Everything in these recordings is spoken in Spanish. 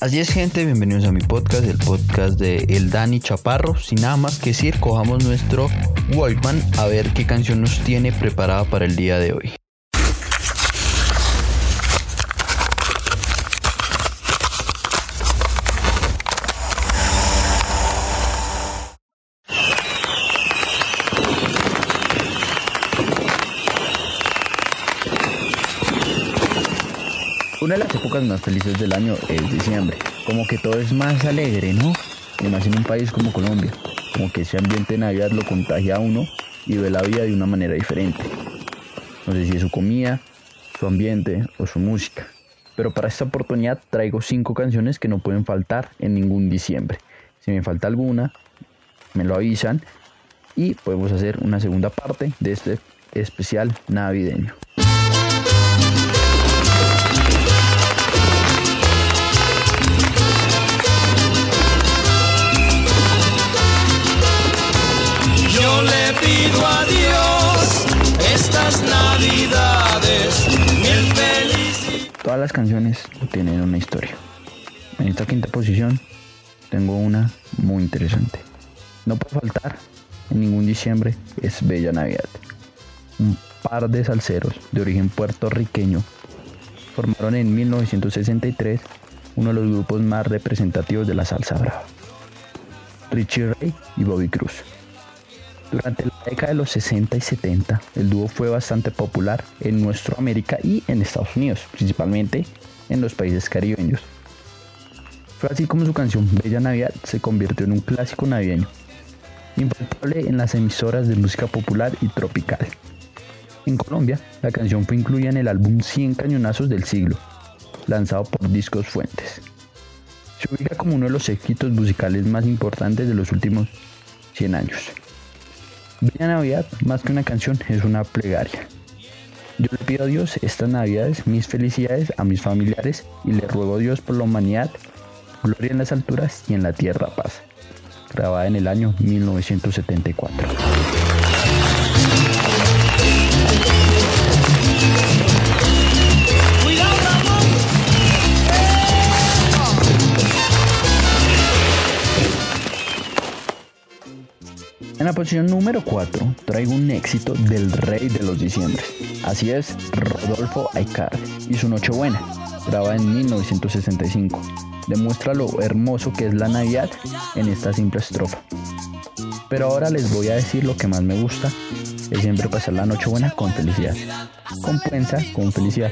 Así es gente, bienvenidos a mi podcast, el podcast de El Dani Chaparro. Sin nada más que decir, cojamos nuestro Walkman a ver qué canción nos tiene preparada para el día de hoy. Una de las épocas más felices del año es diciembre. Como que todo es más alegre, ¿no? Y más en un país como Colombia. Como que ese ambiente de Navidad lo contagia a uno y ve la vida de una manera diferente. No sé si es su comida, su ambiente o su música. Pero para esta oportunidad traigo cinco canciones que no pueden faltar en ningún diciembre. Si me falta alguna, me lo avisan y podemos hacer una segunda parte de este especial navideño. Todas las canciones tienen una historia. En esta quinta posición tengo una muy interesante. No puede faltar en ningún diciembre es Bella Navidad. Un par de salseros de origen puertorriqueño formaron en 1963 uno de los grupos más representativos de la salsa brava. Richie Ray y Bobby Cruz. Durante la década de los 60 y 70, el dúo fue bastante popular en nuestra América y en Estados Unidos, principalmente en los países caribeños. Fue así como su canción Bella Navidad se convirtió en un clásico navideño, infaltable en las emisoras de música popular y tropical. En Colombia, la canción fue incluida en el álbum 100 cañonazos del siglo, lanzado por Discos Fuentes. Se ubica como uno de los éxitos musicales más importantes de los últimos 100 años. Bella Navidad, más que una canción, es una plegaria. Yo le pido a Dios estas Navidades mis felicidades a mis familiares y le ruego a Dios por la humanidad, gloria en las alturas y en la tierra paz. Grabada en el año 1974. La posición número 4 traigo un éxito del rey de los diciembres. Así es, Rodolfo Aikar y su Nochebuena, grabada en 1965. Demuestra lo hermoso que es la Navidad en esta simple estrofa. Pero ahora les voy a decir lo que más me gusta, es siempre pasar la Nochebuena con felicidad. Con con felicidad.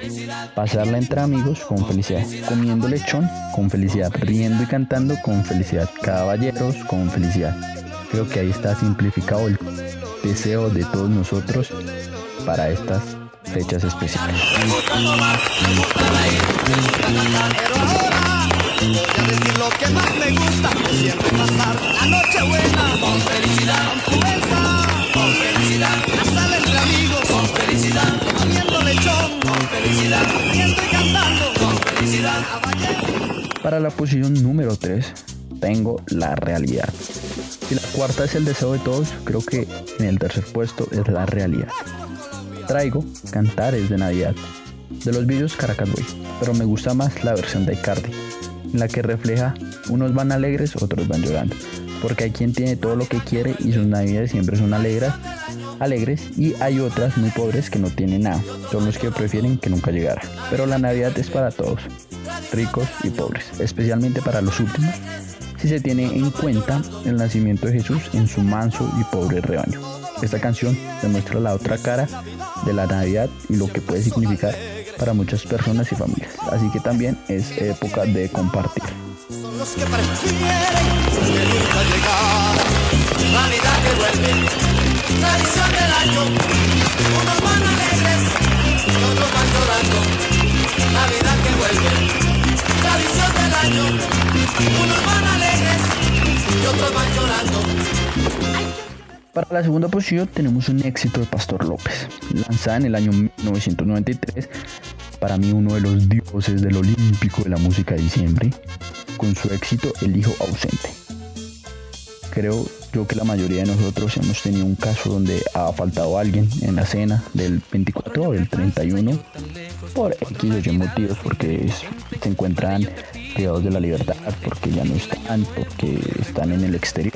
Pasarla entre amigos, con felicidad. Comiendo lechón, con felicidad. Riendo y cantando, con felicidad. Caballeros, con felicidad Creo que ahí está simplificado el deseo de todos nosotros para estas fechas especiales. Para la posición número 3 tengo la realidad. Si la cuarta es el deseo de todos, creo que en el tercer puesto es la realidad. Traigo Cantares de Navidad, de los vídeos Caracas Boy, pero me gusta más la versión de Icardi, en la que refleja unos van alegres, otros van llorando, porque hay quien tiene todo lo que quiere y sus navidades siempre son alegres, alegres y hay otras muy pobres que no tienen nada, son los que prefieren que nunca llegara. Pero la Navidad es para todos, ricos y pobres, especialmente para los últimos si se tiene en cuenta el nacimiento de Jesús en su manso y pobre rebaño. Esta canción demuestra la otra cara de la Navidad y lo que puede significar para muchas personas y familias. Así que también es época de compartir. Para la segunda posición tenemos un éxito de Pastor López, lanzada en el año 1993, para mí uno de los dioses del olímpico de la música de diciembre, con su éxito El Hijo Ausente. creo yo que la mayoría de nosotros hemos tenido un caso donde ha faltado alguien en la cena del 24 o del 31 por X o Y motivos, porque se encuentran de la libertad, porque ya no están, porque están en el exterior.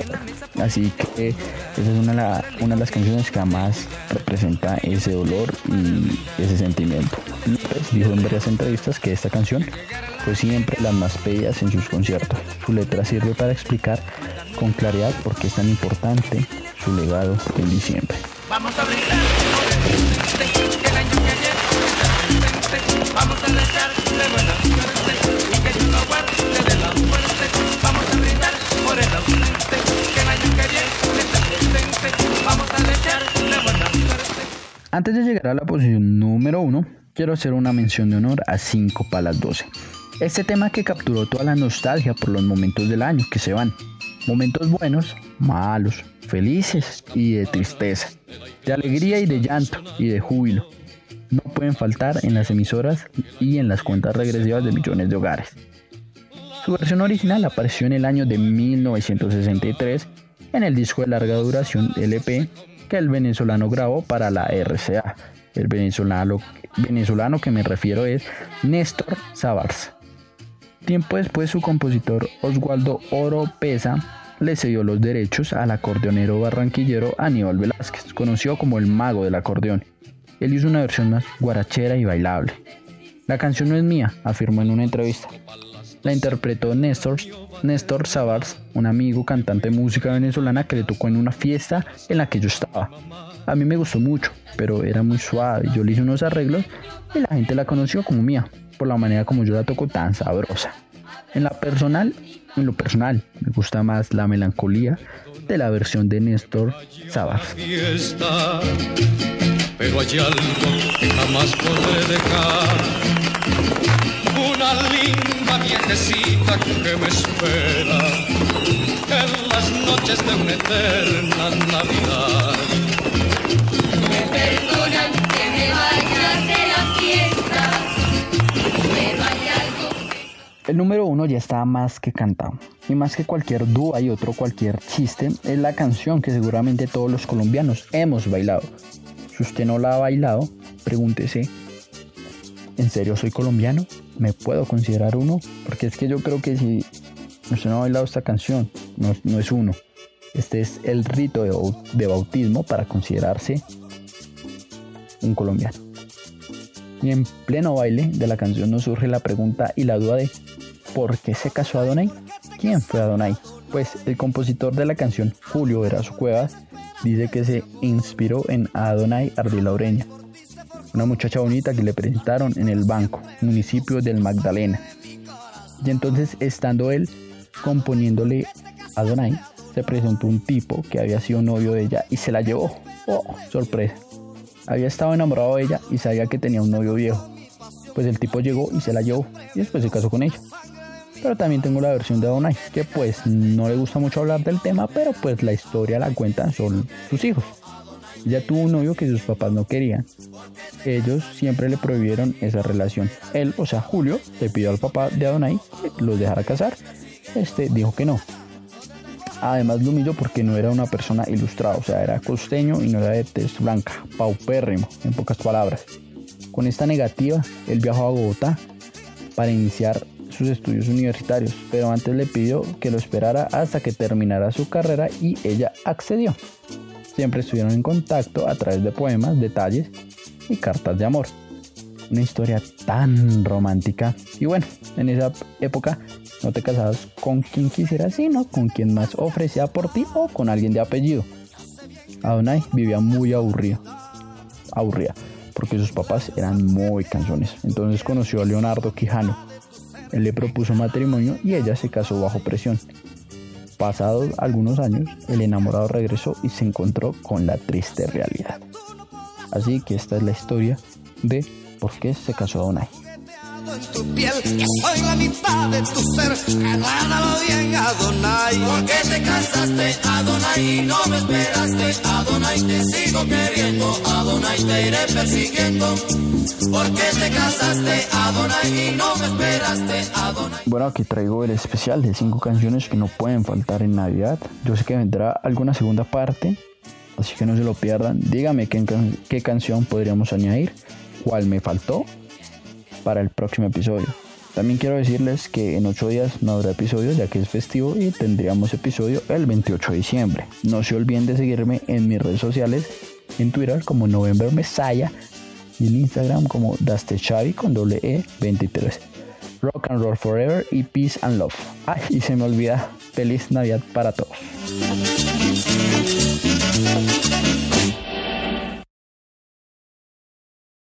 Así que esa es una, de las canciones que más representa ese dolor y ese sentimiento. López dijo en varias entrevistas que esta canción fue siempre la más pedidas en sus conciertos. Su letra sirve para explicar con claridad por qué es tan importante su legado en diciembre. Vamos a brindar Antes de llegar a la posición número uno, quiero hacer una mención de honor a 5 para las 12. Este tema que capturó toda la nostalgia por los momentos del año que se van. Momentos buenos, malos, felices y de tristeza, de alegría y de llanto y de júbilo. No pueden faltar en las emisoras y en las cuentas regresivas de millones de hogares. Su versión original apareció en el año de 1963 en el disco de larga duración LP el venezolano grabó para la RCA. El venezolano, venezolano que me refiero es Néstor Savars. Tiempo después su compositor Oswaldo Oropesa le cedió los derechos al acordeonero barranquillero Aníbal Velázquez, conocido como el mago del acordeón. Él hizo una versión más guarachera y bailable. La canción no es mía, afirmó en una entrevista. La interpretó Néstor, Néstor Savars, un amigo cantante de música venezolana que le tocó en una fiesta en la que yo estaba. A mí me gustó mucho, pero era muy suave. Yo le hice unos arreglos y la gente la conoció como mía por la manera como yo la toco tan sabrosa. En la personal, en lo personal, me gusta más la melancolía de la versión de Néstor Sabas. Una linda viejecita que me espera en las noches de una eterna Navidad. Me perdonan que me vaya de la fiesta el número uno ya está más que cantado. Y más que cualquier dúa y otro cualquier chiste, es la canción que seguramente todos los colombianos hemos bailado. Si usted no la ha bailado, pregúntese, ¿en serio soy colombiano? ¿Me puedo considerar uno? Porque es que yo creo que si usted no ha bailado esta canción, no, es uno. Este es el rito de bautismo para considerarse un colombiano. Y en pleno baile de la canción nos surge la pregunta y la duda de ¿por qué se casó Adonai? ¿Quién fue Adonai? Pues el compositor de la canción, Julio Verazo Cuevas, dice que se inspiró en Adonai Ardilaureña, una muchacha bonita que le presentaron en el banco, municipio del Magdalena. Y entonces, estando él componiéndole Adonai, se presentó un tipo que había sido novio de ella y se la llevó. ¡Oh, sorpresa! Había estado enamorado de ella y sabía que tenía un novio viejo. Pues el tipo llegó y se la llevó y después se casó con ella. Pero también tengo la versión de Adonai, que pues no le gusta mucho hablar del tema, pero pues la historia la cuentan son sus hijos. Ella tuvo un novio que sus papás no querían. Ellos siempre le prohibieron esa relación. Él, o sea, Julio, le pidió al papá de Adonai que los dejara casar. Este dijo que no, Además lo humilló porque no era una persona ilustrada, o sea, era costeño y no era de tez blanca, paupérrimo, en pocas palabras. Con esta negativa, él viajó a Bogotá para iniciar sus estudios universitarios, pero antes le pidió que lo esperara hasta que terminara su carrera y ella accedió. Siempre estuvieron en contacto a través de poemas, detalles y cartas de amor. Una historia tan romántica. Y bueno, en esa época no te casabas con quien quisieras, sino con quien más ofrecía por ti o con alguien de apellido. Adonai vivía muy aburrido. Aburrida, porque sus papás eran muy canzones. Entonces conoció a Leonardo Quijano. Él le propuso matrimonio y ella se casó bajo presión. Pasados algunos años, el enamorado regresó y se encontró con la triste realidad. Así que esta es la historia de por qué se casó esperaste, Adonai. Bueno, aquí traigo el especial de cinco canciones que no pueden faltar en Navidad. Yo sé que vendrá alguna segunda parte, así que no se lo pierdan. Dígame qué, qué canción podríamos añadir, cuál me faltó para el próximo episodio. También quiero decirles que en 8 días no habrá episodio ya que es festivo y tendríamos episodio el 28 de diciembre. No se olviden de seguirme en mis redes sociales, en Twitter como November Messiah y en Instagram como Dastechavi con doble E 23. Rock and Roll Forever y Peace and Love. Ay, y se me olvida, feliz Navidad para todos.